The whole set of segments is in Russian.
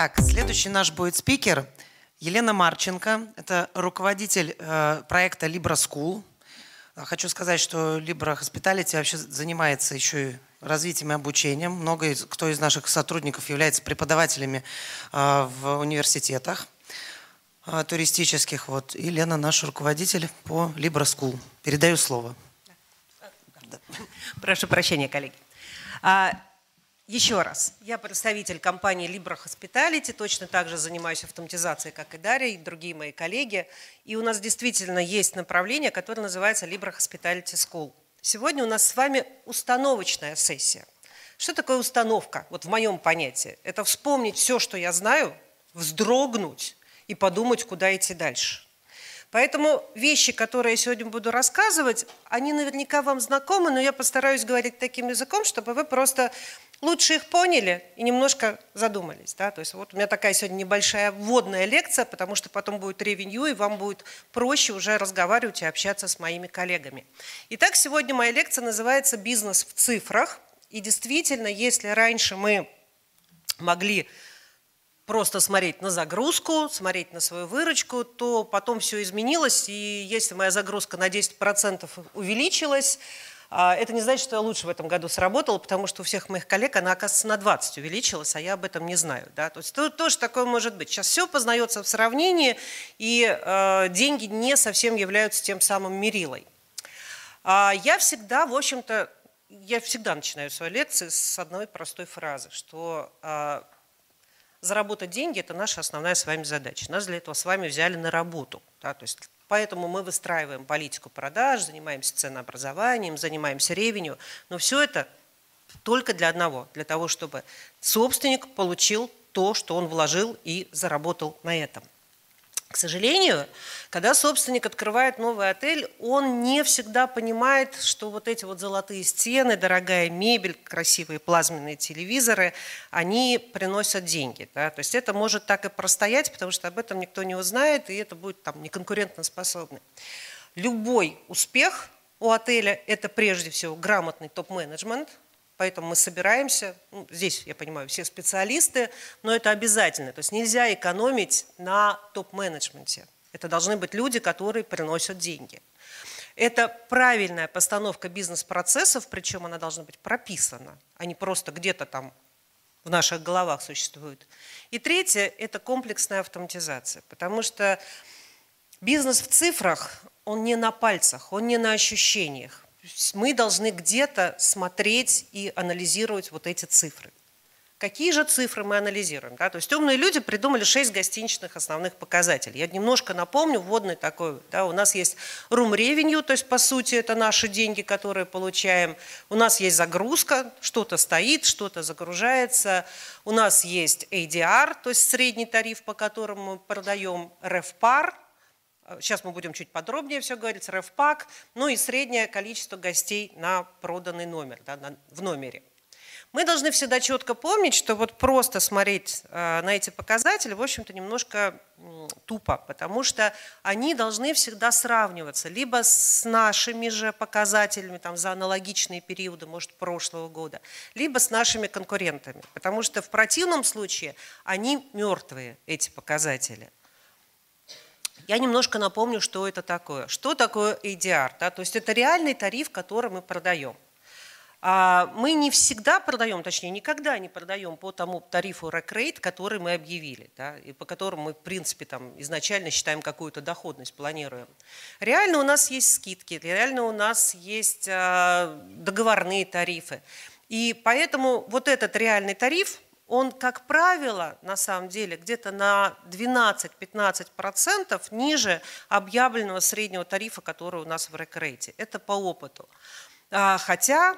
Так, следующий наш будет спикер Елена Марченко. Это руководитель э, проекта Libra School. Хочу сказать, что Libra Hospitality вообще занимается еще и развитием и обучением. Много кто из наших сотрудников является преподавателями э, в университетах э, туристических. Вот. И Лена наш руководитель по Libra School. Передаю слово. Прошу прощения, коллеги. А, еще раз, я представитель компании Libra Hospitality, точно так же занимаюсь автоматизацией, как и Дарья, и другие мои коллеги. И у нас действительно есть направление, которое называется Libra Hospitality School. Сегодня у нас с вами установочная сессия. Что такое установка? Вот в моем понятии. Это вспомнить все, что я знаю, вздрогнуть и подумать, куда идти дальше. Поэтому вещи, которые я сегодня буду рассказывать, они наверняка вам знакомы, но я постараюсь говорить таким языком, чтобы вы просто лучше их поняли и немножко задумались. Да? То есть вот у меня такая сегодня небольшая вводная лекция, потому что потом будет ревенью, и вам будет проще уже разговаривать и общаться с моими коллегами. Итак, сегодня моя лекция называется «Бизнес в цифрах». И действительно, если раньше мы могли просто смотреть на загрузку, смотреть на свою выручку, то потом все изменилось, и если моя загрузка на 10% увеличилась, а, это не значит, что я лучше в этом году сработала, потому что у всех моих коллег она, оказывается, на 20 увеличилась, а я об этом не знаю. Да? То есть то, тоже такое может быть. Сейчас все познается в сравнении, и э, деньги не совсем являются тем самым мерилой. А я всегда, в общем-то, я всегда начинаю свои лекции с одной простой фразы, что э, заработать деньги – это наша основная с вами задача. Нас для этого с вами взяли на работу. Да? То есть Поэтому мы выстраиваем политику продаж, занимаемся ценообразованием, занимаемся ревенью. Но все это только для одного, для того, чтобы собственник получил то, что он вложил и заработал на этом. К сожалению, когда собственник открывает новый отель, он не всегда понимает, что вот эти вот золотые стены, дорогая мебель, красивые плазменные телевизоры, они приносят деньги. Да? То есть это может так и простоять, потому что об этом никто не узнает, и это будет там неконкурентоспособно. Любой успех у отеля – это прежде всего грамотный топ-менеджмент – Поэтому мы собираемся, ну, здесь, я понимаю, все специалисты, но это обязательно. То есть нельзя экономить на топ-менеджменте. Это должны быть люди, которые приносят деньги. Это правильная постановка бизнес-процессов, причем она должна быть прописана, а не просто где-то там в наших головах существует. И третье – это комплексная автоматизация, потому что бизнес в цифрах, он не на пальцах, он не на ощущениях мы должны где-то смотреть и анализировать вот эти цифры. Какие же цифры мы анализируем? Да? То есть умные люди придумали шесть гостиничных основных показателей. Я немножко напомню, вводный такой. Да, у нас есть room revenue, то есть по сути это наши деньги, которые получаем. У нас есть загрузка, что-то стоит, что-то загружается. У нас есть ADR, то есть средний тариф, по которому мы продаем RevPAR, Сейчас мы будем чуть подробнее все говорить, РФПАК, ну и среднее количество гостей на проданный номер, да, на, в номере. Мы должны всегда четко помнить, что вот просто смотреть э, на эти показатели, в общем-то, немножко э, тупо, потому что они должны всегда сравниваться либо с нашими же показателями там, за аналогичные периоды, может, прошлого года, либо с нашими конкурентами, потому что в противном случае они мертвые, эти показатели. Я немножко напомню, что это такое. Что такое ADR? Да? То есть это реальный тариф, который мы продаем. А мы не всегда продаем, точнее, никогда не продаем по тому тарифу рекрейт, который мы объявили, да, и по которому мы, в принципе, там, изначально считаем какую-то доходность, планируем. Реально у нас есть скидки, реально у нас есть а, договорные тарифы. И поэтому вот этот реальный тариф, он, как правило, на самом деле где-то на 12-15% ниже объявленного среднего тарифа, который у нас в рекрейте. Это по опыту. А, хотя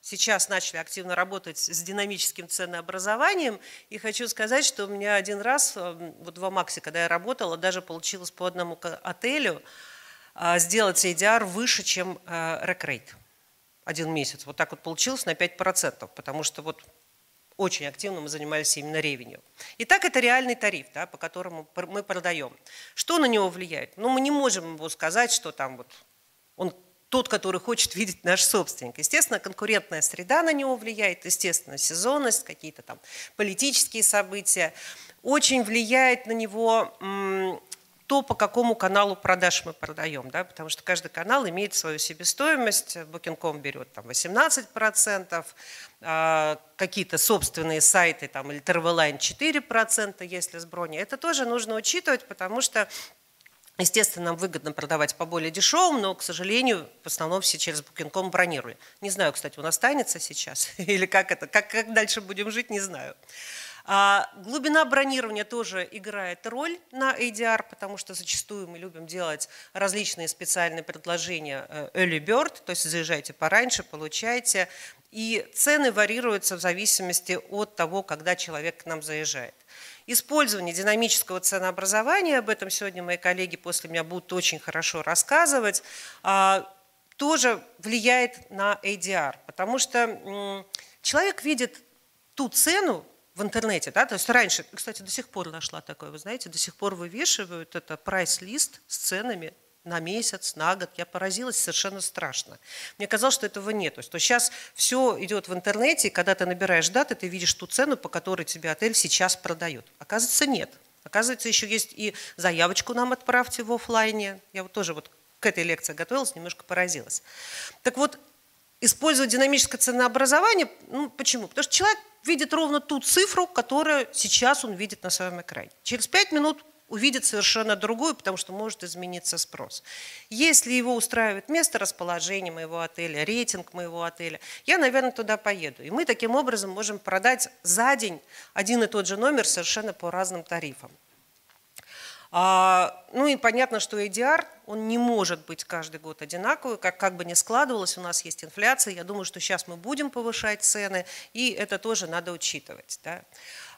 сейчас начали активно работать с динамическим ценообразованием, и хочу сказать, что у меня один раз, э, вот в Амаксе, когда я работала, даже получилось по одному отелю а, сделать ADR выше, чем э, рекрейт один месяц. Вот так вот получилось на 5%, потому что вот очень активно мы занимались именно ревенью. Итак, это реальный тариф, да, по которому мы продаем. Что на него влияет? Ну, мы не можем ему сказать, что там вот он тот, который хочет видеть наш собственник. Естественно, конкурентная среда на него влияет, естественно, сезонность, какие-то там политические события. Очень влияет на него то, по какому каналу продаж мы продаем, да, потому что каждый канал имеет свою себестоимость, Booking.com берет там 18%, а, какие-то собственные сайты там, или Traveline 4%, если с брони. Это тоже нужно учитывать, потому что Естественно, нам выгодно продавать по более дешевым, но, к сожалению, в основном все через Booking.com бронировали. Не знаю, кстати, он останется сейчас или как это, как, как дальше будем жить, не знаю. А, глубина бронирования тоже играет роль на ADR, потому что зачастую мы любим делать различные специальные предложения э, early bird, то есть заезжайте пораньше, получайте. И цены варьируются в зависимости от того, когда человек к нам заезжает. Использование динамического ценообразования, об этом сегодня мои коллеги после меня будут очень хорошо рассказывать, а, тоже влияет на ADR, потому что человек видит ту цену в интернете, да, то есть раньше, кстати, до сих пор нашла такое, вы знаете, до сих пор вывешивают это прайс-лист с ценами на месяц, на год. Я поразилась совершенно страшно. Мне казалось, что этого нет. То есть то сейчас все идет в интернете, и когда ты набираешь даты, ты видишь ту цену, по которой тебе отель сейчас продает. Оказывается, нет. Оказывается, еще есть и заявочку нам отправьте в офлайне. Я вот тоже вот к этой лекции готовилась, немножко поразилась. Так вот, использовать динамическое ценообразование, ну почему? Потому что человек видит ровно ту цифру, которую сейчас он видит на своем экране. Через пять минут увидит совершенно другую, потому что может измениться спрос. Если его устраивает место расположения моего отеля, рейтинг моего отеля, я, наверное, туда поеду. И мы таким образом можем продать за день один и тот же номер совершенно по разным тарифам. А, ну и понятно, что ADR, он не может быть каждый год одинаковый, как, как бы ни складывалось, у нас есть инфляция, я думаю, что сейчас мы будем повышать цены, и это тоже надо учитывать. Да.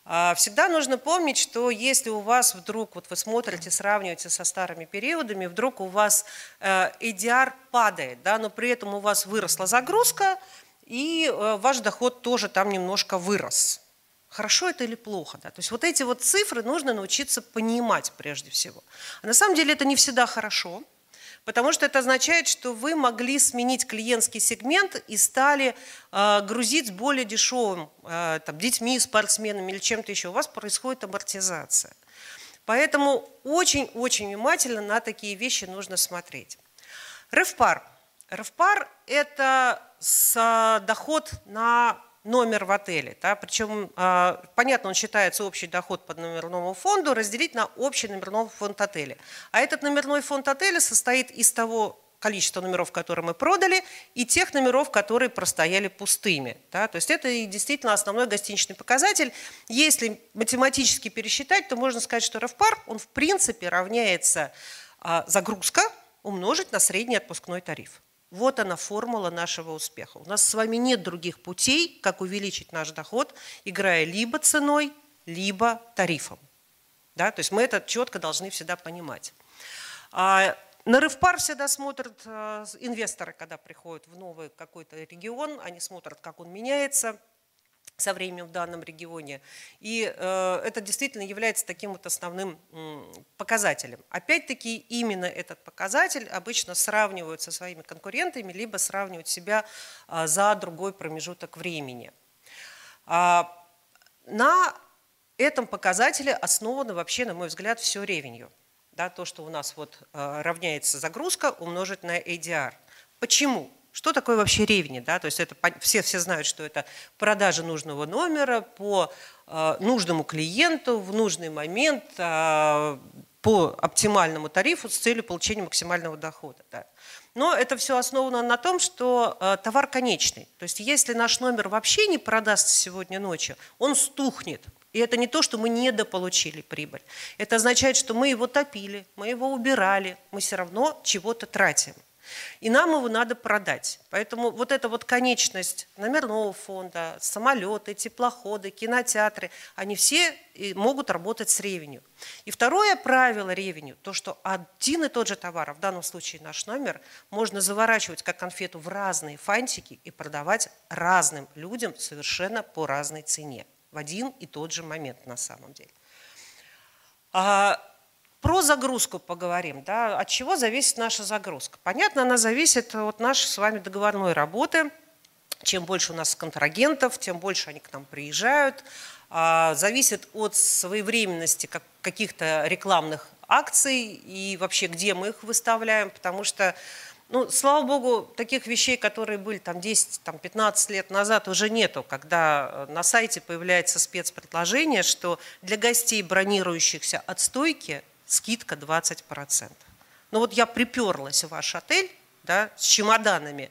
А, всегда нужно помнить, что если у вас вдруг, вот вы смотрите, сравниваете со старыми периодами, вдруг у вас ADR э, падает, да, но при этом у вас выросла загрузка, и э, ваш доход тоже там немножко вырос. Хорошо это или плохо? Да? То есть вот эти вот цифры нужно научиться понимать прежде всего. А на самом деле это не всегда хорошо – Потому что это означает, что вы могли сменить клиентский сегмент и стали э, грузить более дешевым, э, там, детьми, спортсменами или чем-то еще. У вас происходит амортизация. Поэтому очень-очень внимательно на такие вещи нужно смотреть. Ревпар. Ревпар – это доход на номер в отеле. Да? Причем, а, понятно, он считается общий доход по номерному фонду разделить на общий номерной фонд отеля. А этот номерной фонд отеля состоит из того количества номеров, которые мы продали, и тех номеров, которые простояли пустыми. Да? То есть это действительно основной гостиничный показатель. Если математически пересчитать, то можно сказать, что РФПАР, он в принципе равняется а, загрузка умножить на средний отпускной тариф. Вот она формула нашего успеха. У нас с вами нет других путей, как увеличить наш доход, играя либо ценой, либо тарифом. Да? То есть мы это четко должны всегда понимать. А на рывпар всегда смотрят э, инвесторы, когда приходят в новый какой-то регион, они смотрят, как он меняется – со временем в данном регионе. И э, это действительно является таким вот основным э, показателем. Опять-таки именно этот показатель обычно сравнивают со своими конкурентами, либо сравнивают себя э, за другой промежуток времени. А, на этом показателе основано вообще, на мой взгляд, все ревенью. Да, то, что у нас вот, э, равняется загрузка умножить на ADR. Почему? Что такое вообще ревни? Да? То есть это, все, все знают, что это продажа нужного номера по э, нужному клиенту в нужный момент э, по оптимальному тарифу с целью получения максимального дохода. Да. Но это все основано на том, что э, товар конечный. То есть если наш номер вообще не продастся сегодня ночью, он стухнет. И это не то, что мы недополучили прибыль. Это означает, что мы его топили, мы его убирали, мы все равно чего-то тратим. И нам его надо продать. Поэтому вот эта вот конечность номерного фонда, самолеты, теплоходы, кинотеатры, они все могут работать с ревенью. И второе правило ревенью, то, что один и тот же товар, а в данном случае наш номер, можно заворачивать как конфету в разные фантики и продавать разным людям совершенно по разной цене в один и тот же момент на самом деле. Про загрузку поговорим. Да? От чего зависит наша загрузка? Понятно, она зависит от нашей с вами договорной работы. Чем больше у нас контрагентов, тем больше они к нам приезжают. А, зависит от своевременности каких-то рекламных акций и вообще где мы их выставляем, потому что ну, слава богу, таких вещей, которые были там 10, там 15 лет назад, уже нету, когда э, на сайте появляется спецпредложение, что для гостей, бронирующихся от стойки, скидка 20%. Ну вот я приперлась в ваш отель да, с чемоданами,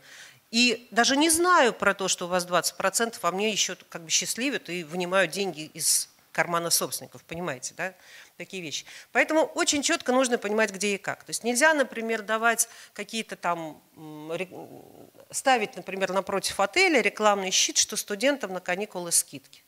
и даже не знаю про то, что у вас 20%, а мне еще как бы счастливят и вынимают деньги из кармана собственников, понимаете, да? такие вещи. Поэтому очень четко нужно понимать, где и как. То есть нельзя, например, давать какие-то там, ставить, например, напротив отеля рекламный щит, что студентам на каникулы скидки.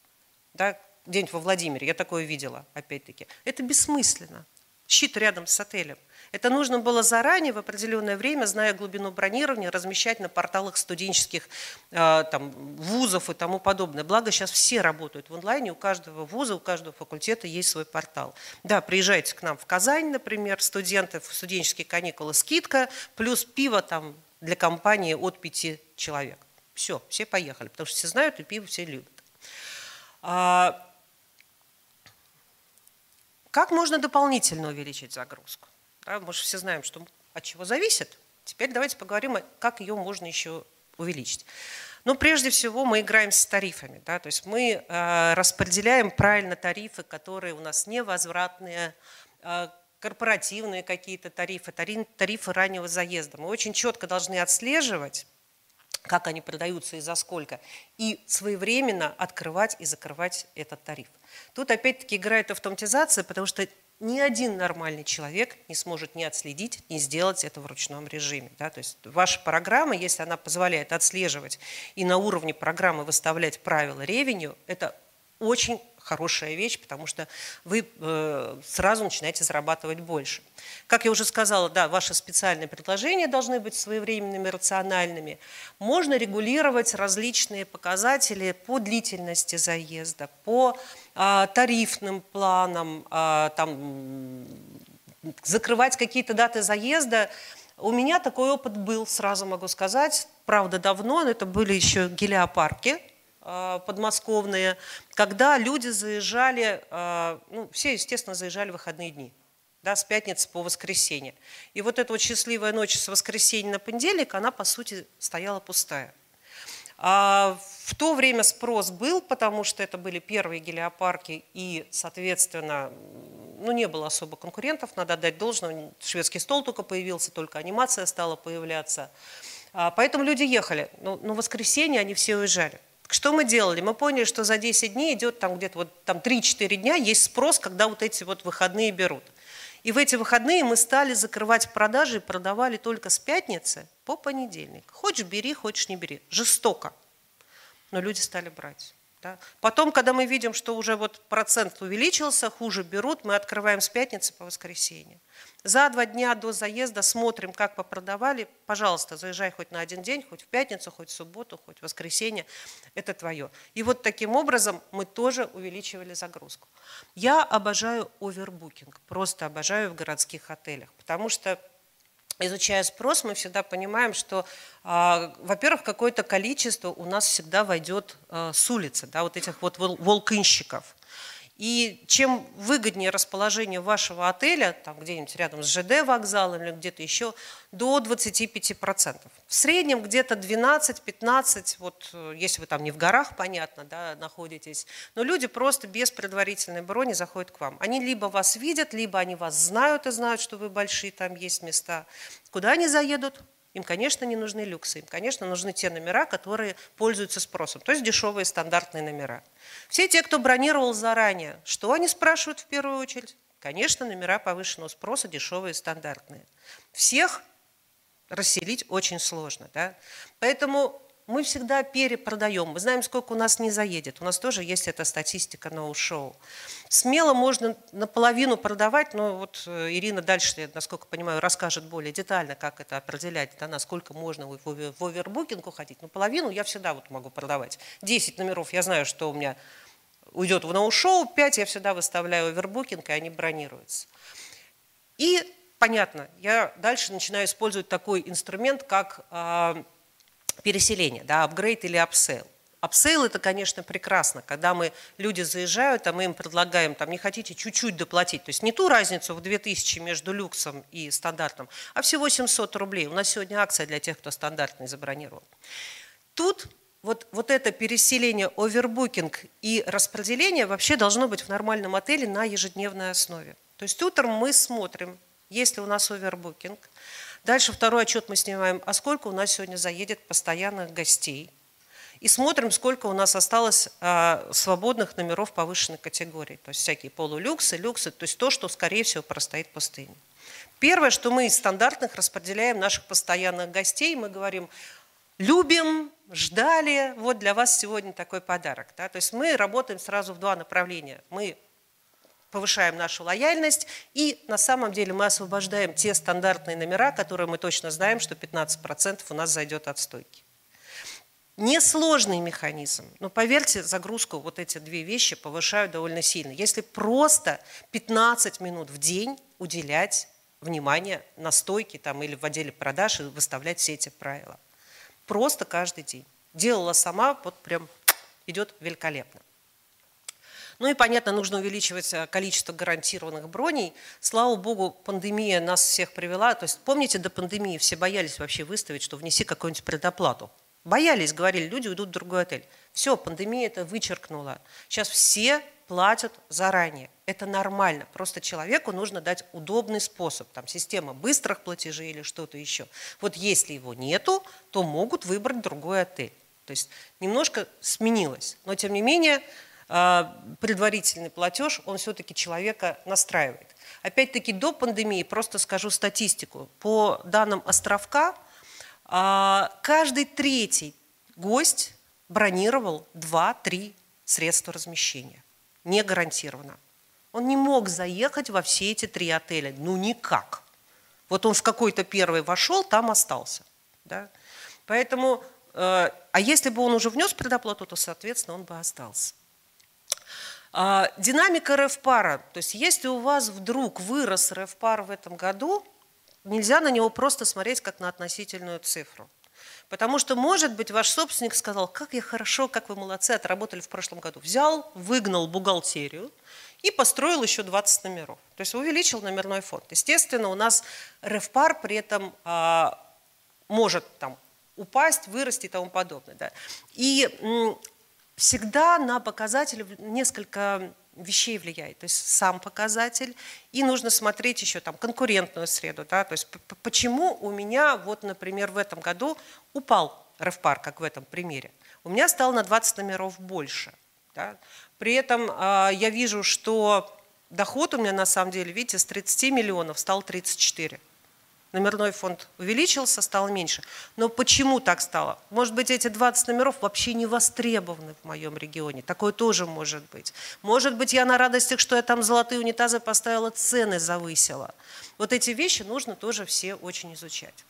Да, где-нибудь во Владимире, я такое видела, опять-таки. Это бессмысленно. Щит рядом с отелем. Это нужно было заранее, в определенное время, зная глубину бронирования, размещать на порталах студенческих э, там, вузов и тому подобное. Благо сейчас все работают в онлайне, у каждого вуза, у каждого факультета есть свой портал. Да, приезжайте к нам в Казань, например, студенты в студенческие каникулы, скидка, плюс пиво там для компании от пяти человек. Все, все поехали, потому что все знают и пиво все любят. Как можно дополнительно увеличить загрузку? Да, мы же все знаем, что от чего зависит. Теперь давайте поговорим, как ее можно еще увеличить. Ну, прежде всего, мы играем с тарифами. Да? То есть мы э, распределяем правильно тарифы, которые у нас невозвратные, э, корпоративные какие-то тарифы, тарифы раннего заезда. Мы очень четко должны отслеживать, как они продаются и за сколько, и своевременно открывать и закрывать этот тариф. Тут опять-таки играет автоматизация, потому что ни один нормальный человек не сможет ни отследить, ни сделать это в ручном режиме. Да? То есть ваша программа, если она позволяет отслеживать и на уровне программы выставлять правила ревеню, это очень хорошая вещь, потому что вы э, сразу начинаете зарабатывать больше. Как я уже сказала, да, ваши специальные предложения должны быть своевременными, рациональными. Можно регулировать различные показатели по длительности заезда, по э, тарифным планам, э, там, закрывать какие-то даты заезда. У меня такой опыт был, сразу могу сказать, правда давно, но это были еще гелиопарки, подмосковные, когда люди заезжали, э, ну, все, естественно, заезжали в выходные дни, да, с пятницы по воскресенье. И вот эта вот счастливая ночь с воскресенья на понедельник, она, по сути, стояла пустая. А в то время спрос был, потому что это были первые гелиопарки, и, соответственно, ну, не было особо конкурентов, надо отдать должное. Шведский стол только появился, только анимация стала появляться. А, поэтому люди ехали. Но, но в воскресенье они все уезжали. Что мы делали? Мы поняли, что за 10 дней идет там где-то вот там 3-4 дня, есть спрос, когда вот эти вот выходные берут. И в эти выходные мы стали закрывать продажи и продавали только с пятницы по понедельник. Хочешь бери, хочешь не бери. Жестоко. Но люди стали брать. Да? Потом, когда мы видим, что уже вот процент увеличился, хуже берут, мы открываем с пятницы по воскресенье. За два дня до заезда смотрим, как попродавали. Пожалуйста, заезжай хоть на один день, хоть в пятницу, хоть в субботу, хоть в воскресенье. Это твое. И вот таким образом мы тоже увеличивали загрузку. Я обожаю овербукинг, просто обожаю в городских отелях, потому что изучая спрос, мы всегда понимаем, что, э, во-первых, какое-то количество у нас всегда войдет э, с улицы, да, вот этих вот волкынщиков. И чем выгоднее расположение вашего отеля, там где-нибудь рядом с ЖД вокзалом или где-то еще, до 25%. В среднем где-то 12-15, вот э, если вы там не в горах, понятно, да, находитесь, но люди просто без предварительной брони заходят к вам. Они либо вас видят, либо они вас знают и знают, что вы большие, там есть места. Куда они заедут? Им, конечно, не нужны люксы, им, конечно, нужны те номера, которые пользуются спросом, то есть дешевые стандартные номера. Все те, кто бронировал заранее, что они спрашивают в первую очередь? Конечно, номера повышенного спроса, дешевые стандартные. Всех расселить очень сложно. Да? Поэтому мы всегда перепродаем. Мы знаем, сколько у нас не заедет. У нас тоже есть эта статистика ноу-шоу. Смело можно наполовину продавать, но вот э, Ирина дальше, насколько понимаю, расскажет более детально, как это определять, да, насколько можно в овербукинг уходить. Но половину я всегда вот могу продавать. 10 номеров я знаю, что у меня уйдет в ноу-шоу, 5 я всегда выставляю овербукинг, и они бронируются. И понятно, я дальше начинаю использовать такой инструмент, как э, переселение, да, апгрейд или upsell. Upsell – это, конечно, прекрасно, когда мы, люди заезжают, а мы им предлагаем, там, не хотите чуть-чуть доплатить, то есть не ту разницу в 2000 между люксом и стандартом, а всего 700 рублей. У нас сегодня акция для тех, кто стандартный забронировал. Тут вот, вот это переселение, овербукинг и распределение вообще должно быть в нормальном отеле на ежедневной основе. То есть утром мы смотрим, есть ли у нас овербукинг. Дальше второй отчет мы снимаем, а сколько у нас сегодня заедет постоянных гостей. И смотрим, сколько у нас осталось а, свободных номеров повышенной категории. То есть всякие полулюксы, люксы, то есть то, что, скорее всего, простоит пустыне. Первое, что мы из стандартных распределяем наших постоянных гостей, мы говорим, любим, ждали, вот для вас сегодня такой подарок. Да? То есть мы работаем сразу в два направления. Мы повышаем нашу лояльность, и на самом деле мы освобождаем те стандартные номера, которые мы точно знаем, что 15% у нас зайдет от стойки. Несложный механизм, но поверьте, загрузку вот эти две вещи повышают довольно сильно. Если просто 15 минут в день уделять внимание на стойке там, или в отделе продаж и выставлять все эти правила. Просто каждый день. Делала сама, вот прям идет великолепно. Ну и, понятно, нужно увеличивать э, количество гарантированных броней. Слава богу, пандемия нас всех привела. То есть, помните, до пандемии все боялись вообще выставить, что внеси какую-нибудь предоплату. Боялись, говорили, люди уйдут в другой отель. Все, пандемия это вычеркнула. Сейчас все платят заранее. Это нормально. Просто человеку нужно дать удобный способ. Там система быстрых платежей или что-то еще. Вот если его нету, то могут выбрать другой отель. То есть немножко сменилось. Но тем не менее предварительный платеж, он все-таки человека настраивает. Опять-таки до пандемии, просто скажу статистику. По данным Островка, а, каждый третий гость бронировал 2-3 средства размещения. Не гарантированно. Он не мог заехать во все эти три отеля. Ну, никак. Вот он в какой-то первый вошел, там остался. Да? Поэтому, э, а если бы он уже внес предоплату, то, соответственно, он бы остался. А, динамика РФ-пара. То есть, если у вас вдруг вырос РФ-пар в этом году, нельзя на него просто смотреть как на относительную цифру. Потому что, может быть, ваш собственник сказал, как я хорошо, как вы молодцы, отработали в прошлом году. Взял, выгнал бухгалтерию и построил еще 20 номеров. То есть увеличил номерной фонд. Естественно, у нас РФПАР при этом а, может там, упасть, вырасти и тому подобное. Да. И всегда на показатели несколько вещей влияет. То есть сам показатель, и нужно смотреть еще там конкурентную среду. Да? То есть почему у меня, вот, например, в этом году упал РФПАР, как в этом примере. У меня стало на 20 номеров больше. Да? При этом э, я вижу, что доход у меня на самом деле, видите, с 30 миллионов стал 34 номерной фонд увеличился, стал меньше. Но почему так стало? Может быть, эти 20 номеров вообще не востребованы в моем регионе. Такое тоже может быть. Может быть, я на радостях, что я там золотые унитазы поставила, цены завысила. Вот эти вещи нужно тоже все очень изучать.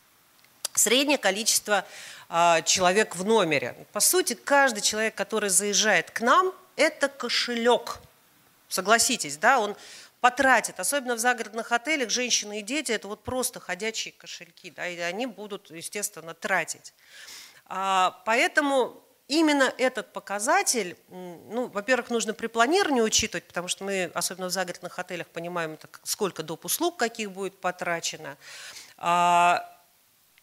Среднее количество э, человек в номере. По сути, каждый человек, который заезжает к нам, это кошелек. Согласитесь, да, он потратят, особенно в загородных отелях, женщины и дети, это вот просто ходячие кошельки, да, и они будут, естественно, тратить. А, поэтому именно этот показатель, ну, во-первых, нужно при планировании учитывать, потому что мы, особенно в загородных отелях, понимаем, сколько доп. услуг каких будет потрачено. А,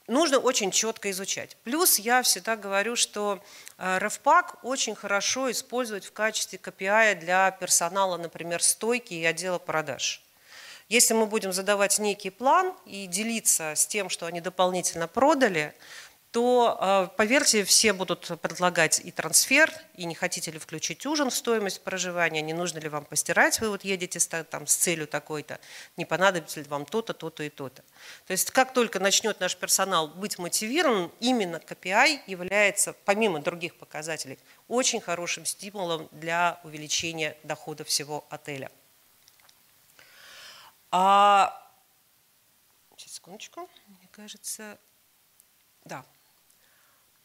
нужно очень четко изучать. Плюс я всегда говорю, что э, РФПАК очень хорошо использовать в качестве KPI для персонала, например, стойки и отдела продаж. Если мы будем задавать некий план и делиться с тем, что они дополнительно продали, то, э, поверьте, все будут предлагать и трансфер, и не хотите ли включить ужин в стоимость проживания, не нужно ли вам постирать, вы вот едете там, с целью такой-то, не понадобится ли вам то-то, то-то и то-то. То есть как только начнет наш персонал быть мотивирован, именно KPI является, помимо других показателей, очень хорошим стимулом для увеличения дохода всего отеля. А... Сейчас, секундочку. Мне кажется, да.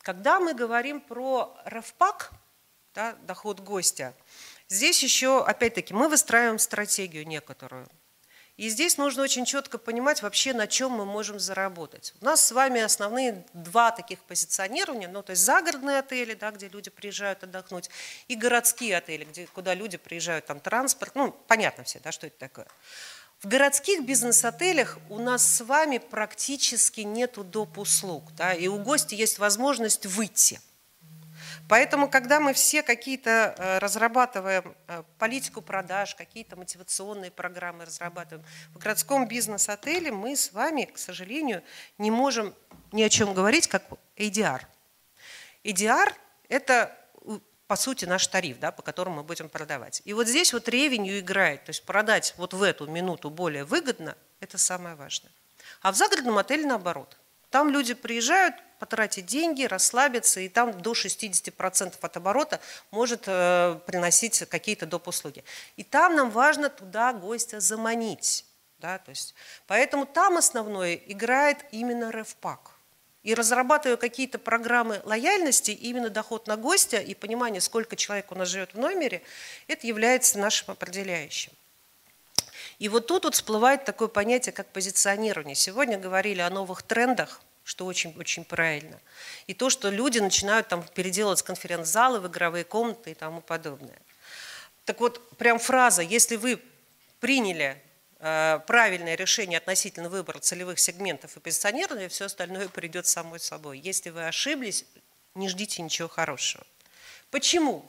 Когда мы говорим про РФПАК, да, доход гостя, здесь еще, опять-таки, мы выстраиваем стратегию некоторую. И здесь нужно очень четко понимать вообще, на чем мы можем заработать. У нас с вами основные два таких позиционирования, ну, то есть загородные отели, да, где люди приезжают отдохнуть, и городские отели, где, куда люди приезжают, там транспорт, ну, понятно все, да, что это такое. В городских бизнес-отелях у нас с вами практически нету доп. услуг, да, и у гостя есть возможность выйти. Поэтому, когда мы все какие-то э, разрабатываем э, политику продаж, какие-то мотивационные программы разрабатываем, в городском бизнес-отеле мы с вами, к сожалению, не можем ни о чем говорить, как ADR. ADR – это, по сути, наш тариф, да, по которому мы будем продавать. И вот здесь вот ревенью играет, то есть продать вот в эту минуту более выгодно – это самое важное. А в загородном отеле наоборот. Там люди приезжают, потратить деньги, расслабиться, и там до 60% от оборота может э, приносить какие-то доп. услуги. И там нам важно туда гостя заманить. Да, то есть, поэтому там основное играет именно рефпак. И разрабатывая какие-то программы лояльности, именно доход на гостя и понимание, сколько человек у нас живет в номере, это является нашим определяющим. И вот тут вот всплывает такое понятие, как позиционирование. Сегодня говорили о новых трендах, что очень-очень правильно. И то, что люди начинают там переделывать конференц-залы в игровые комнаты и тому подобное. Так вот, прям фраза, если вы приняли правильное решение относительно выбора целевых сегментов и позиционирования, все остальное придет само собой. Если вы ошиблись, не ждите ничего хорошего. Почему?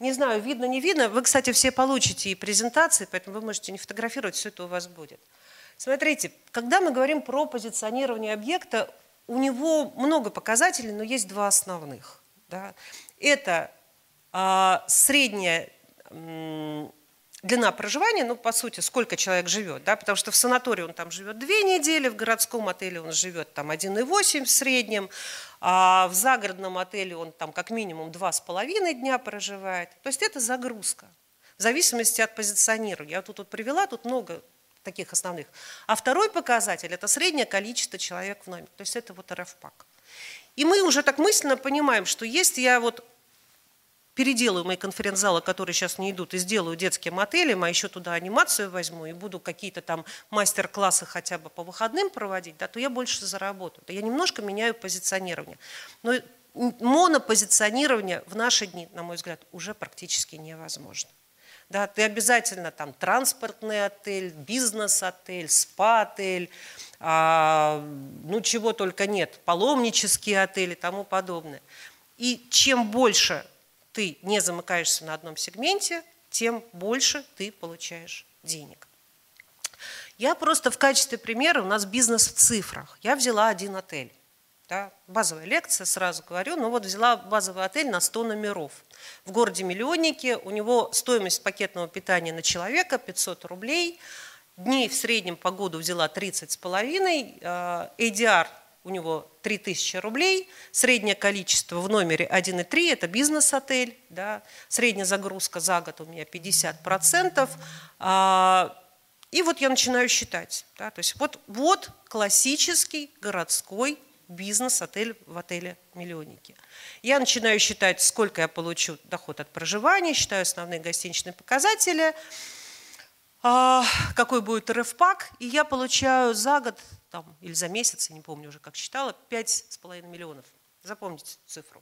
Не знаю, видно, не видно. Вы, кстати, все получите и презентации, поэтому вы можете не фотографировать, все это у вас будет. Смотрите, когда мы говорим про позиционирование объекта, у него много показателей, но есть два основных. Да. Это а, средняя длина проживания, ну, по сути, сколько человек живет, да, потому что в санатории он там живет две недели, в городском отеле он живет там 1,8 в среднем, а в загородном отеле он там как минимум два с половиной дня проживает. То есть это загрузка в зависимости от позиционирования. Я тут вот привела, тут много таких основных. А второй показатель – это среднее количество человек в номере. То есть это вот РФПАК. И мы уже так мысленно понимаем, что если я вот переделаю мои конференц-залы, которые сейчас не идут, и сделаю детские мотели, а еще туда анимацию возьму, и буду какие-то там мастер-классы хотя бы по выходным проводить, да, то я больше заработаю. Я немножко меняю позиционирование. Но монопозиционирование в наши дни, на мой взгляд, уже практически невозможно. Да, ты обязательно там транспортный отель, бизнес-отель, спа-отель, а, ну чего только нет, паломнические отели и тому подобное. И чем больше ты не замыкаешься на одном сегменте, тем больше ты получаешь денег. Я просто в качестве примера, у нас бизнес в цифрах. Я взяла один отель. Да, базовая лекция, сразу говорю, но вот взяла базовый отель на 100 номеров. В городе Миллионнике у него стоимость пакетного питания на человека 500 рублей. Дней в среднем по году взяла 30 с половиной. ADR у него 3000 рублей. Среднее количество в номере 1,3 – это бизнес-отель. Да. Средняя загрузка за год у меня 50%. А, и вот я начинаю считать. Да, то есть вот, вот классический городской бизнес-отель в отеле «Миллионники». Я начинаю считать, сколько я получу доход от проживания, считаю основные гостиничные показатели, а, какой будет РФПАК, и я получаю за год там, или за месяц, я не помню уже, как считала, 5,5 миллионов. Запомните цифру.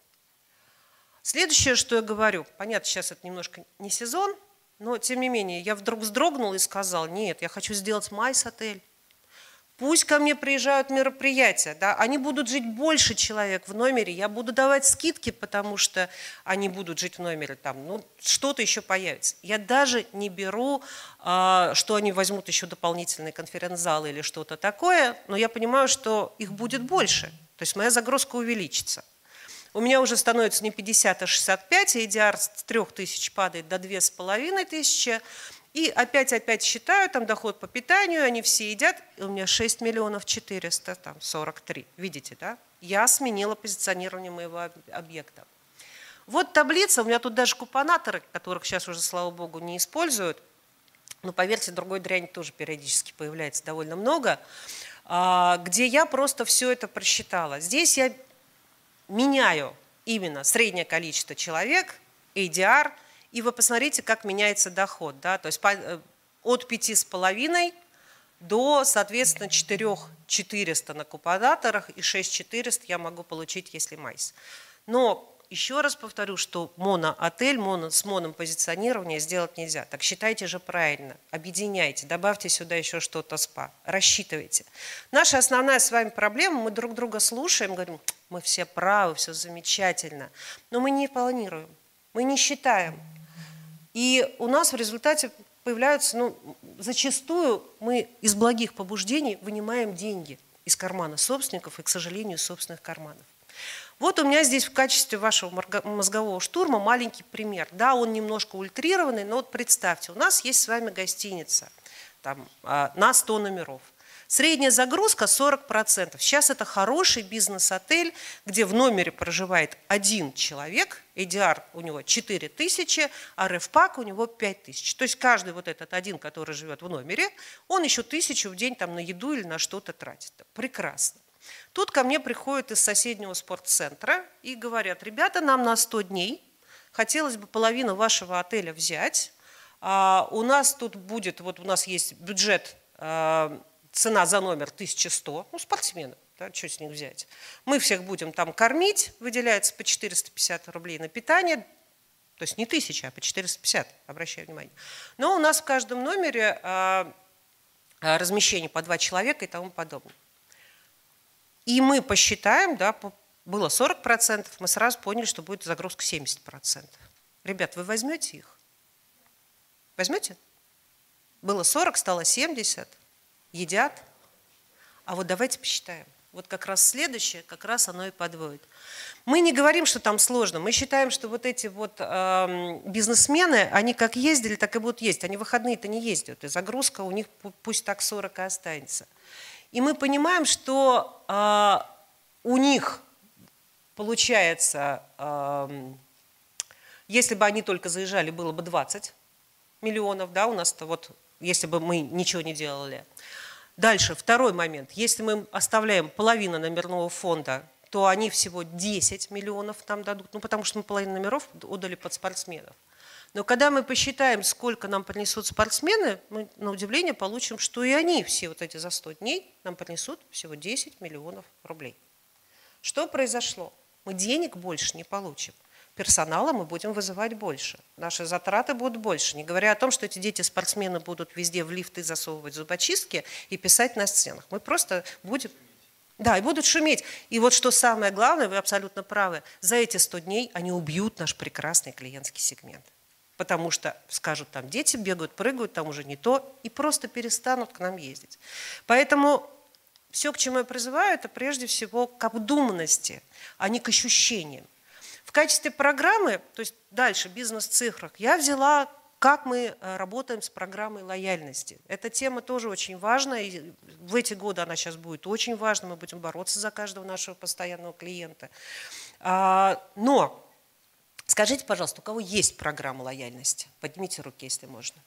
Следующее, что я говорю, понятно, сейчас это немножко не сезон, но тем не менее, я вдруг вздрогнула и сказал, нет, я хочу сделать майс-отель. Пусть ко мне приезжают мероприятия, да, они будут жить больше человек в номере, я буду давать скидки, потому что они будут жить в номере, там, ну, что-то еще появится. Я даже не беру, а, что они возьмут еще дополнительные конференц-залы или что-то такое, но я понимаю, что их будет больше, то есть моя загрузка увеличится. У меня уже становится не 50, а 65, и EDR с 3000 падает до 2500, и опять-опять считаю, там доход по питанию, они все едят, и у меня 6 миллионов 400, там 43. Видите, да? Я сменила позиционирование моего объекта. Вот таблица, у меня тут даже купонаторы, которых сейчас уже, слава богу, не используют, но поверьте, другой дрянь тоже периодически появляется довольно много, а, где я просто все это просчитала. Здесь я меняю именно среднее количество человек, ADR – и вы посмотрите, как меняется доход. Да? То есть э, от 5,5 до, соответственно, 4 400 на купонаторах и 6 400 я могу получить, если майс. Но еще раз повторю, что моноотель моно, с моном позиционирования сделать нельзя. Так считайте же правильно, объединяйте, добавьте сюда еще что-то спа, рассчитывайте. Наша основная с вами проблема, мы друг друга слушаем, говорим, мы все правы, все замечательно, но мы не планируем, мы не считаем. И у нас в результате появляются, ну, зачастую мы из благих побуждений вынимаем деньги из кармана собственников и, к сожалению, из собственных карманов. Вот у меня здесь в качестве вашего мозгового штурма маленький пример. Да, он немножко ультрированный, но вот представьте, у нас есть с вами гостиница там, а, на 100 номеров. Средняя загрузка 40%. Сейчас это хороший бизнес-отель, где в номере проживает один человек, ADR у него 4 тысячи, а рефпак у него 5 тысяч. То есть каждый вот этот один, который живет в номере, он еще тысячу в день там на еду или на что-то тратит. Прекрасно. Тут ко мне приходят из соседнего спортцентра и говорят, ребята, нам на 100 дней, хотелось бы половину вашего отеля взять, а у нас тут будет, вот у нас есть бюджет, а, цена за номер 1100, ну, спортсмены, да, что с них взять. Мы всех будем там кормить, выделяется по 450 рублей на питание, то есть не 1000, а по 450, обращаю внимание. Но у нас в каждом номере а, размещение по два человека и тому подобное. И мы посчитаем, да, было 40%, мы сразу поняли, что будет загрузка 70%. Ребят, вы возьмете их? Возьмете? Было 40, стало 70. Едят. А вот давайте посчитаем. Вот как раз следующее, как раз оно и подводит. Мы не говорим, что там сложно. Мы считаем, что вот эти вот э, бизнесмены, они как ездили, так и будут ездить. Они выходные-то не ездят. И загрузка у них пусть так 40 и останется. И мы понимаем, что э, у них получается, э, если бы они только заезжали, было бы 20 миллионов, да, у нас-то вот, если бы мы ничего не делали. Дальше, второй момент. Если мы оставляем половину номерного фонда, то они всего 10 миллионов нам дадут, ну, потому что мы половину номеров отдали под спортсменов. Но когда мы посчитаем, сколько нам принесут спортсмены, мы на удивление получим, что и они все вот эти за 100 дней нам принесут всего 10 миллионов рублей. Что произошло? Мы денег больше не получим. Персонала мы будем вызывать больше. Наши затраты будут больше. Не говоря о том, что эти дети-спортсмены будут везде в лифты засовывать зубочистки и писать на стенах. Мы просто будем... Да, и будут шуметь. И вот что самое главное, вы абсолютно правы, за эти 100 дней они убьют наш прекрасный клиентский сегмент потому что скажут, там дети бегают, прыгают, там уже не то, и просто перестанут к нам ездить. Поэтому все, к чему я призываю, это прежде всего к обдуманности, а не к ощущениям. В качестве программы, то есть дальше, бизнес-цифрах, я взяла как мы э, работаем с программой лояльности. Эта тема тоже очень важна, и в эти годы она сейчас будет очень важна, мы будем бороться за каждого нашего постоянного клиента. А, но Скажите, пожалуйста, у кого есть программа лояльности? Поднимите руки, если можно.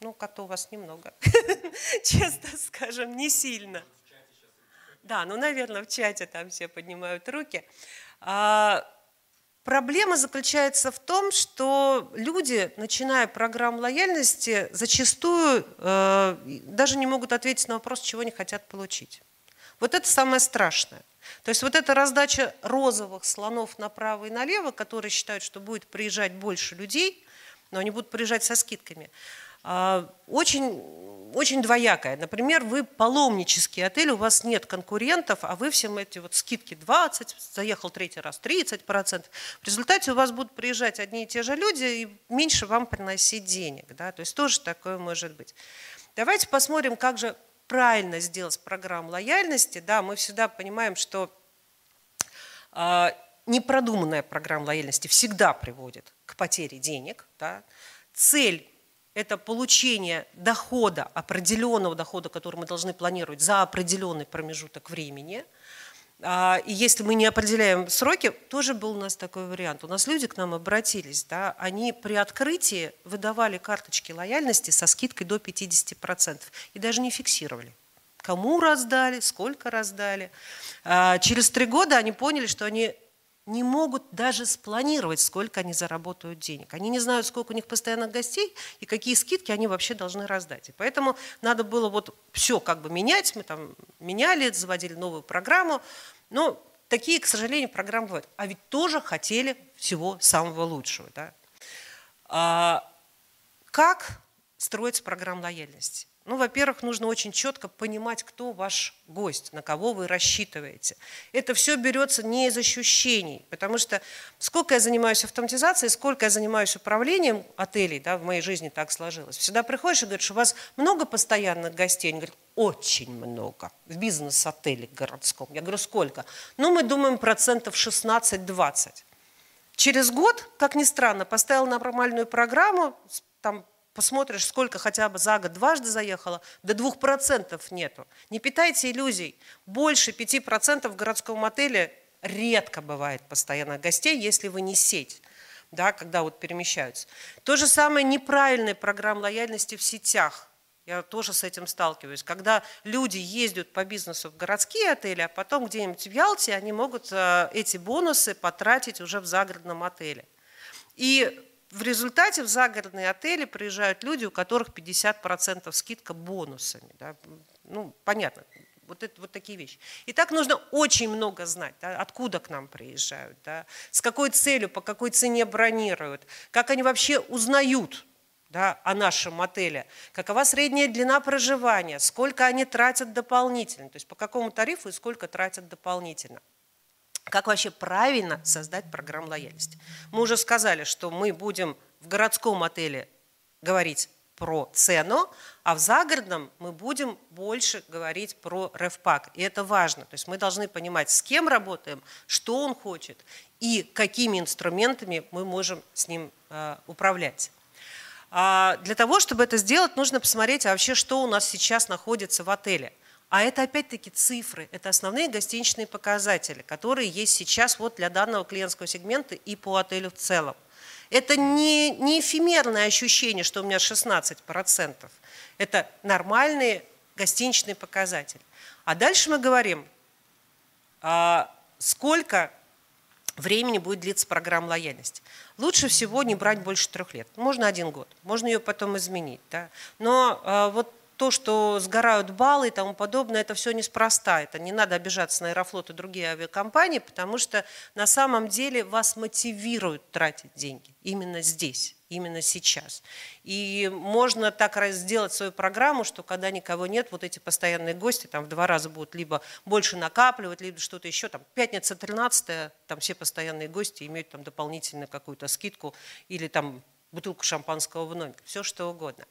Ну, как-то у вас немного. Честно скажем, не сильно. Да, ну, наверное, в чате там все поднимают руки. Проблема заключается в том, что люди, начиная программу лояльности, зачастую э, даже не могут ответить на вопрос, чего они хотят получить. Вот это самое страшное. То есть вот эта раздача розовых слонов направо и налево, которые считают, что будет приезжать больше людей, но они будут приезжать со скидками, очень, очень двоякая. Например, вы паломнический отель, у вас нет конкурентов, а вы всем эти вот скидки 20, заехал третий раз 30%. В результате у вас будут приезжать одни и те же люди и меньше вам приносить денег. Да? То есть тоже такое может быть. Давайте посмотрим, как же правильно сделать программу лояльности, да, мы всегда понимаем, что э, непродуманная программа лояльности всегда приводит к потере денег. Да. Цель – это получение дохода, определенного дохода, который мы должны планировать за определенный промежуток времени – а, и если мы не определяем сроки, тоже был у нас такой вариант. У нас люди к нам обратились, да, они при открытии выдавали карточки лояльности со скидкой до 50% и даже не фиксировали. Кому раздали, сколько раздали. А, через три года они поняли, что они не могут даже спланировать, сколько они заработают денег. Они не знают, сколько у них постоянных гостей и какие скидки они вообще должны раздать. И поэтому надо было вот все как бы менять. Мы там меняли, заводили новую программу. Но такие, к сожалению, программы бывают. А ведь тоже хотели всего самого лучшего. Да? А, как строится программа лояльности? Ну, во-первых, нужно очень четко понимать, кто ваш гость, на кого вы рассчитываете. Это все берется не из ощущений, потому что сколько я занимаюсь автоматизацией, сколько я занимаюсь управлением отелей, да, в моей жизни так сложилось. Всегда приходишь и говоришь, у вас много постоянных гостей? Они говорят, очень много в бизнес-отеле городском. Я говорю, сколько? Ну, мы думаем процентов 16-20. Через год, как ни странно, поставил нормальную программу, там посмотришь, сколько хотя бы за год дважды заехало, до двух процентов нету. Не питайте иллюзий. Больше пяти процентов в городском отеле редко бывает постоянных гостей, если вы не сеть, да, когда вот перемещаются. То же самое неправильная программа лояльности в сетях. Я тоже с этим сталкиваюсь. Когда люди ездят по бизнесу в городские отели, а потом где-нибудь в Ялте они могут э, эти бонусы потратить уже в загородном отеле. И в результате в загородные отели приезжают люди, у которых 50% скидка бонусами. Да? Ну, понятно, вот, это, вот такие вещи. И так нужно очень много знать, да, откуда к нам приезжают, да, с какой целью, по какой цене бронируют, как они вообще узнают да, о нашем отеле, какова средняя длина проживания, сколько они тратят дополнительно, то есть по какому тарифу и сколько тратят дополнительно. Как вообще правильно создать программу лояльности? Мы уже сказали, что мы будем в городском отеле говорить про цену, а в загородном мы будем больше говорить про рефпак. И это важно. То есть мы должны понимать, с кем работаем, что он хочет и какими инструментами мы можем с ним э, управлять. А для того, чтобы это сделать, нужно посмотреть а вообще, что у нас сейчас находится в отеле – а это опять-таки цифры, это основные гостиничные показатели, которые есть сейчас вот для данного клиентского сегмента и по отелю в целом. Это не, не эфемерное ощущение, что у меня 16%. Это нормальные гостиничные показатели. А дальше мы говорим, а сколько времени будет длиться программа лояльности. Лучше всего не брать больше трех лет. Можно один год, можно ее потом изменить. Да? Но а, вот то, что сгорают баллы и тому подобное, это все неспроста. Это не надо обижаться на Аэрофлот и другие авиакомпании, потому что на самом деле вас мотивируют тратить деньги именно здесь, именно сейчас. И можно так сделать свою программу, что когда никого нет, вот эти постоянные гости там в два раза будут либо больше накапливать, либо что-то еще. Там, пятница 13 там все постоянные гости имеют там дополнительную какую-то скидку или там бутылку шампанского в номер, все что угодно.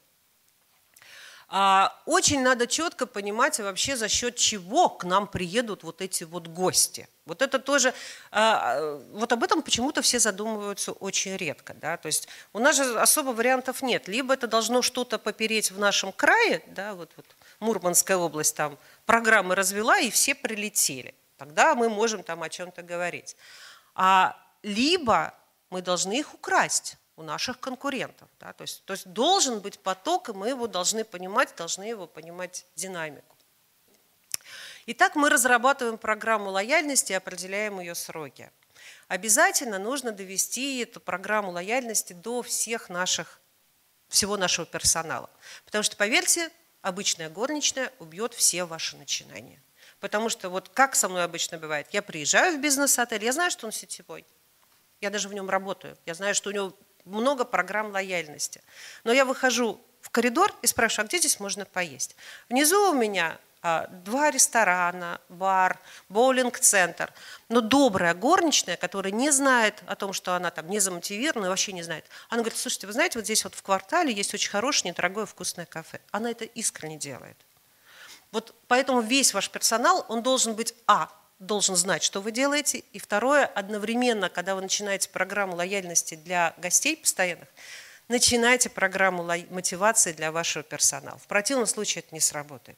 А, очень надо четко понимать вообще за счет чего к нам приедут вот эти вот гости. Вот это тоже, а, вот об этом почему-то все задумываются очень редко. Да? То есть у нас же особо вариантов нет. Либо это должно что-то попереть в нашем крае, да, вот, вот Мурманская область там программы развела, и все прилетели. Тогда мы можем там о чем-то говорить. А либо мы должны их украсть у наших конкурентов. Да? То, есть, то есть должен быть поток, и мы его должны понимать, должны его понимать динамику. Итак, мы разрабатываем программу лояльности и определяем ее сроки. Обязательно нужно довести эту программу лояльности до всех наших, всего нашего персонала. Потому что, поверьте, обычная горничная убьет все ваши начинания. Потому что вот как со мной обычно бывает, я приезжаю в бизнес-отель, я знаю, что он сетевой, я даже в нем работаю, я знаю, что у него много программ лояльности. Но я выхожу в коридор и спрашиваю, а где здесь можно поесть? Внизу у меня а, два ресторана, бар, боулинг-центр. Но добрая горничная, которая не знает о том, что она там не замотивирована, вообще не знает, она говорит, слушайте, вы знаете, вот здесь вот в квартале есть очень хорошее, недорогое, вкусное кафе. Она это искренне делает. Вот поэтому весь ваш персонал, он должен быть, а, должен знать, что вы делаете. И второе, одновременно, когда вы начинаете программу лояльности для гостей постоянных, начинайте программу мотивации для вашего персонала. В противном случае это не сработает.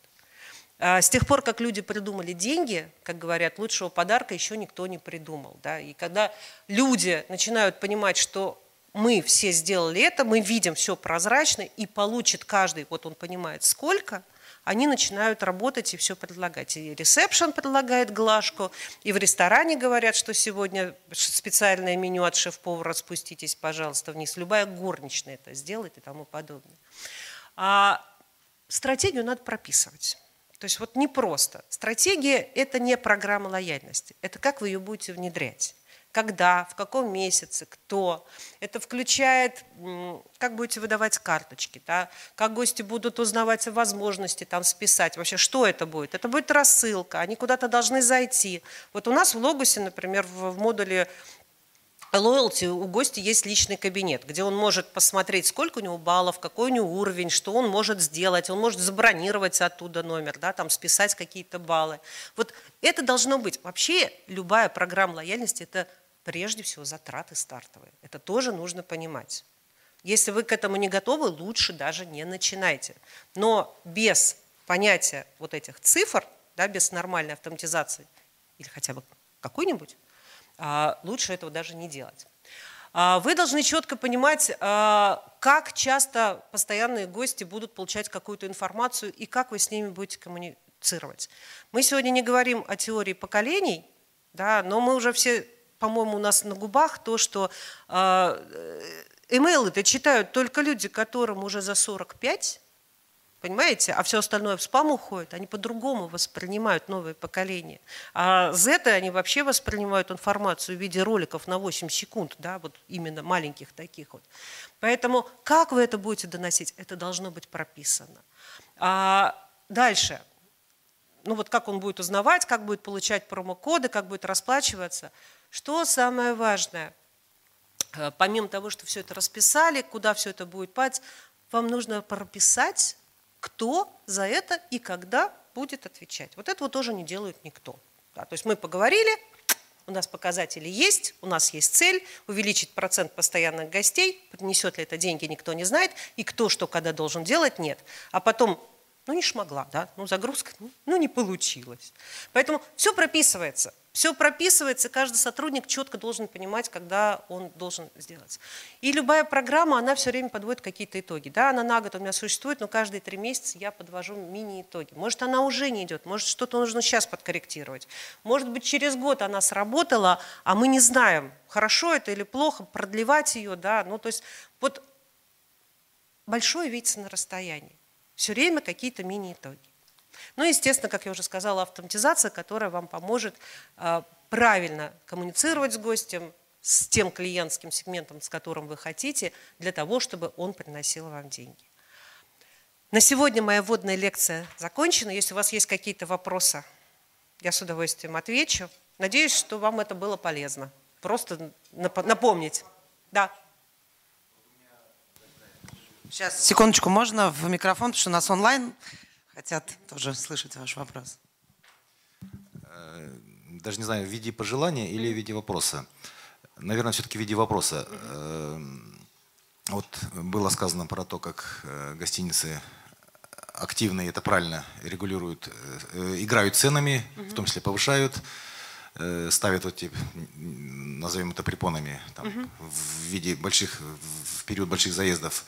А, с тех пор, как люди придумали деньги, как говорят, лучшего подарка еще никто не придумал. Да? И когда люди начинают понимать, что мы все сделали это, мы видим все прозрачно, и получит каждый, вот он понимает сколько – они начинают работать и все предлагать. И ресепшн предлагает глажку, и в ресторане говорят, что сегодня специальное меню от шеф-повара, спуститесь, пожалуйста, вниз. Любая горничная это сделает и тому подобное. А стратегию надо прописывать. То есть вот не просто. Стратегия – это не программа лояльности. Это как вы ее будете внедрять когда, в каком месяце, кто. Это включает, как будете выдавать карточки, да? как гости будут узнавать о возможности там списать. Вообще, что это будет? Это будет рассылка, они куда-то должны зайти. Вот у нас в Логусе, например, в модуле Loyalty у гостя есть личный кабинет, где он может посмотреть, сколько у него баллов, какой у него уровень, что он может сделать, он может забронировать оттуда номер, да, там списать какие-то баллы. Вот это должно быть. Вообще любая программа лояльности – это прежде всего затраты стартовые. Это тоже нужно понимать. Если вы к этому не готовы, лучше даже не начинайте. Но без понятия вот этих цифр, да, без нормальной автоматизации или хотя бы какой-нибудь, а, лучше этого даже не делать. А, вы должны четко понимать, а, как часто постоянные гости будут получать какую-то информацию и как вы с ними будете коммуницировать. Мы сегодня не говорим о теории поколений, да, но мы уже все по-моему, у нас на губах то, что а, э, имейлы это читают только люди, которым уже за 45, понимаете, а все остальное в спам уходит, они по-другому воспринимают новые поколения. А Z они вообще воспринимают информацию в виде роликов на 8 секунд, да, вот именно маленьких таких вот. Поэтому как вы это будете доносить, это должно быть прописано. А дальше, ну вот как он будет узнавать, как будет получать промокоды, как будет расплачиваться – что самое важное? Э, помимо того, что все это расписали, куда все это будет пать, вам нужно прописать, кто за это и когда будет отвечать. Вот этого тоже не делает никто. Да, то есть мы поговорили, у нас показатели есть, у нас есть цель увеличить процент постоянных гостей, принесет ли это деньги, никто не знает, и кто что когда должен делать, нет. А потом, ну не шмогла, да, ну загрузка, ну, ну не получилось. Поэтому все прописывается – все прописывается, каждый сотрудник четко должен понимать, когда он должен сделать. И любая программа, она все время подводит какие-то итоги. Да, она на год у меня существует, но каждые три месяца я подвожу мини-итоги. Может, она уже не идет, может, что-то нужно сейчас подкорректировать. Может быть, через год она сработала, а мы не знаем, хорошо это или плохо, продлевать ее. Да? Ну, то есть вот большое видится на расстоянии. Все время какие-то мини-итоги. Ну, естественно, как я уже сказала, автоматизация, которая вам поможет а, правильно коммуницировать с гостем, с тем клиентским сегментом, с которым вы хотите, для того, чтобы он приносил вам деньги. На сегодня моя вводная лекция закончена. Если у вас есть какие-то вопросы, я с удовольствием отвечу. Надеюсь, что вам это было полезно. Просто напомнить. Да. Сейчас, секундочку, можно в микрофон, потому что у нас онлайн хотят тоже слышать ваш вопрос. Э, даже не знаю, в виде пожелания или в виде вопроса. Наверное, все-таки в виде вопроса. Э, вот было сказано про то, как э, гостиницы активно, и это правильно, регулируют, играют ценами, в том числе повышают, ставят вот эти, назовем это препонами, там, в виде больших, в период больших заездов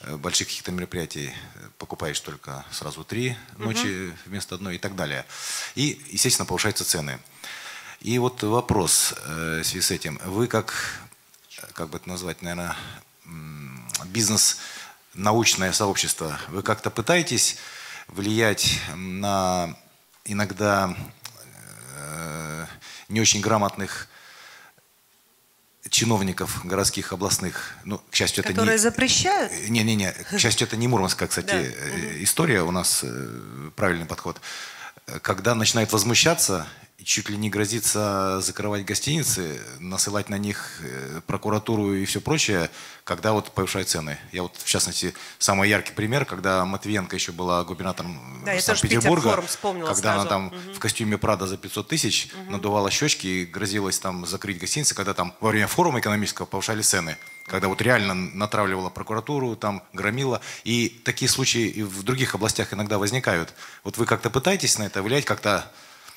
больших каких-то мероприятий э, покупаешь только сразу три ночи угу. вместо одной и так далее. И, естественно, повышаются цены. И вот вопрос э, в связи с этим. Вы как, как бы это назвать, наверное, бизнес, научное сообщество, вы как-то пытаетесь влиять на иногда э, не очень грамотных чиновников городских, областных, ну, к счастью, это Которые не... запрещают? Не-не-не, к счастью, это не Мурманская, кстати, э, история, у нас э, правильный подход. Когда начинают возмущаться чуть ли не грозится закрывать гостиницы, насылать на них э, прокуратуру и все прочее, когда вот повышают цены. Я вот, в частности, самый яркий пример, когда Матвиенко еще была губернатором да, Санкт-Петербурга, когда сразу. она там угу. в костюме Прада за 500 тысяч угу. надувала щечки и грозилась там закрыть гостиницы, когда там во время форума экономического повышали цены когда вот реально натравливала прокуратуру, там громила. И такие случаи и в других областях иногда возникают. Вот вы как-то пытаетесь на это влиять, как-то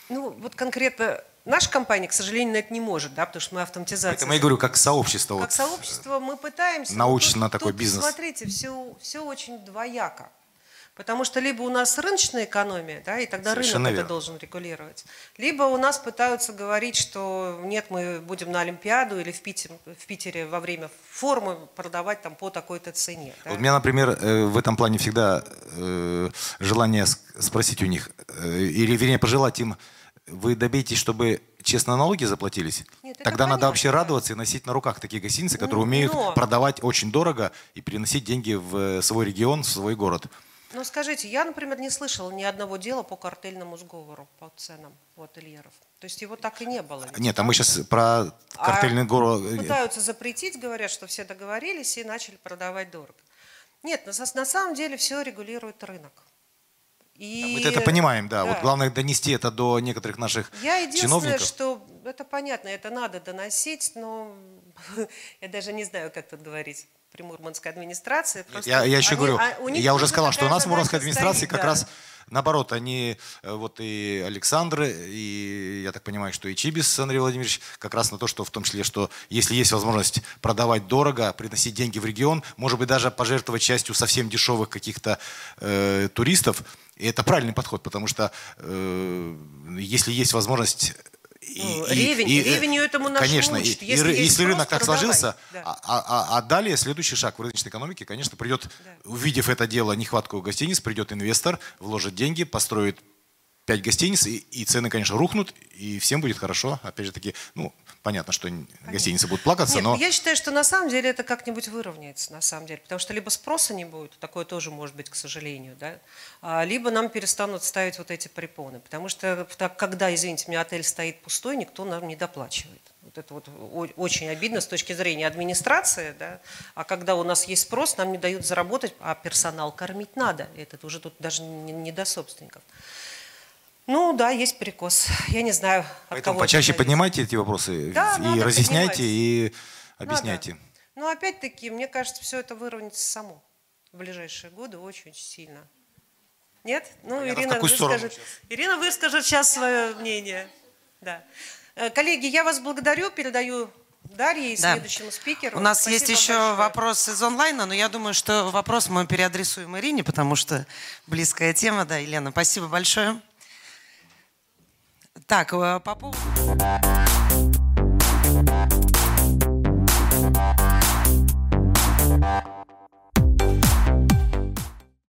ну, вот конкретно наша компания, к сожалению, на это не может, да, потому что мы автоматизация. Это я говорю, как сообщество. Как вот, сообщество мы пытаемся. Научно на такой тут, бизнес. Смотрите, все, все очень двояко. Потому что либо у нас рыночная экономия, да, и тогда Совершенно рынок верно. это должен регулировать, либо у нас пытаются говорить, что нет, мы будем на Олимпиаду или в Питере, в Питере во время форума продавать там по такой-то цене. да. Вот у меня, например, э, в этом плане всегда э, желание спросить у них, э, или, вернее, пожелать им, вы добейтесь, чтобы честно налоги заплатились? Нет, Тогда надо понятно, вообще радоваться и носить на руках такие гостиницы, которые Ну, умеют но- продавать очень дорого и переносить деньги в свой регион, в свой город. Ну, скажите, я, например, не слышала ни одного дела по картельному сговору по ценам у ательеров. То есть его так и не было. ведь. Нет, а мы сейчас про А картельный город. Пытаются запретить, говорят, что все договорились и начали продавать дорого. Нет, на, на самом деле все регулирует рынок. И, Мы это понимаем, да. Вот главное донести это до некоторых наших Я единственное, чиновников. что это понятно, это надо доносить, но я даже не знаю, как тут говорить при Мурманской администрации. Просто Я, я еще они- говорю, а я уже сказал, что у нас в задача администрации стоит, как да. раз наоборот, они, э, вот и Александр, и я так понимаю, что и Чибис Андрей Владимирович, как раз на то, что в том числе, что если есть возможность продавать дорого, приносить деньги в регион, может быть, даже пожертвовать частью совсем дешевых каких-то э, туристов, и это правильный подход, потому что э, если есть возможность и- Ну, и- ревень- и, э, ревенью этому нас Конечно, и- учат. и Если есть если рынок так продавай. сложился, Да. а, а- а далее следующий шаг в рыночной экономике, конечно, придет, Да. увидев это дело, нехватку гостиниц, придет инвестор, вложит деньги, построит пять гостиниц, и, и цены, конечно, рухнут, и всем будет хорошо. Опять же таки, ну, понятно, что н- гостиницы будут плакаться, Нет, но... я считаю, что на самом деле это как-нибудь выровняется, на самом деле. Потому что либо спроса не будет, такое тоже может быть, к сожалению, да, а, либо нам перестанут ставить вот эти препоны. Потому что когда, извините меня, отель стоит пустой, никто нам не доплачивает. Вот это вот очень обидно с точки зрения администрации, да. А когда у нас есть спрос, нам не дают заработать, а персонал кормить надо. Это уже тут даже не, не до собственников. Ну да, есть перекос. Я не знаю, от Поэтому почаще поднимайте эти вопросы Да, и разъясняйте, поднимать. и Надо. объясняйте. Но опять-таки, мне кажется, все это выровняется само в ближайшие годы очень сильно. Нет? Ну, Понятно, Ирина выскажет, сейчас? Ирина выскажет сейчас свое мнение. Да. Э, Коллеги, я вас благодарю, передаю Дарье и Да. следующему спикеру. У нас Спасибо есть еще большое. вопрос из онлайна, но я думаю, что вопрос мы переадресуем Ирине, потому что близкая тема. Да, Елена, спасибо большое. Так, э, по поводу...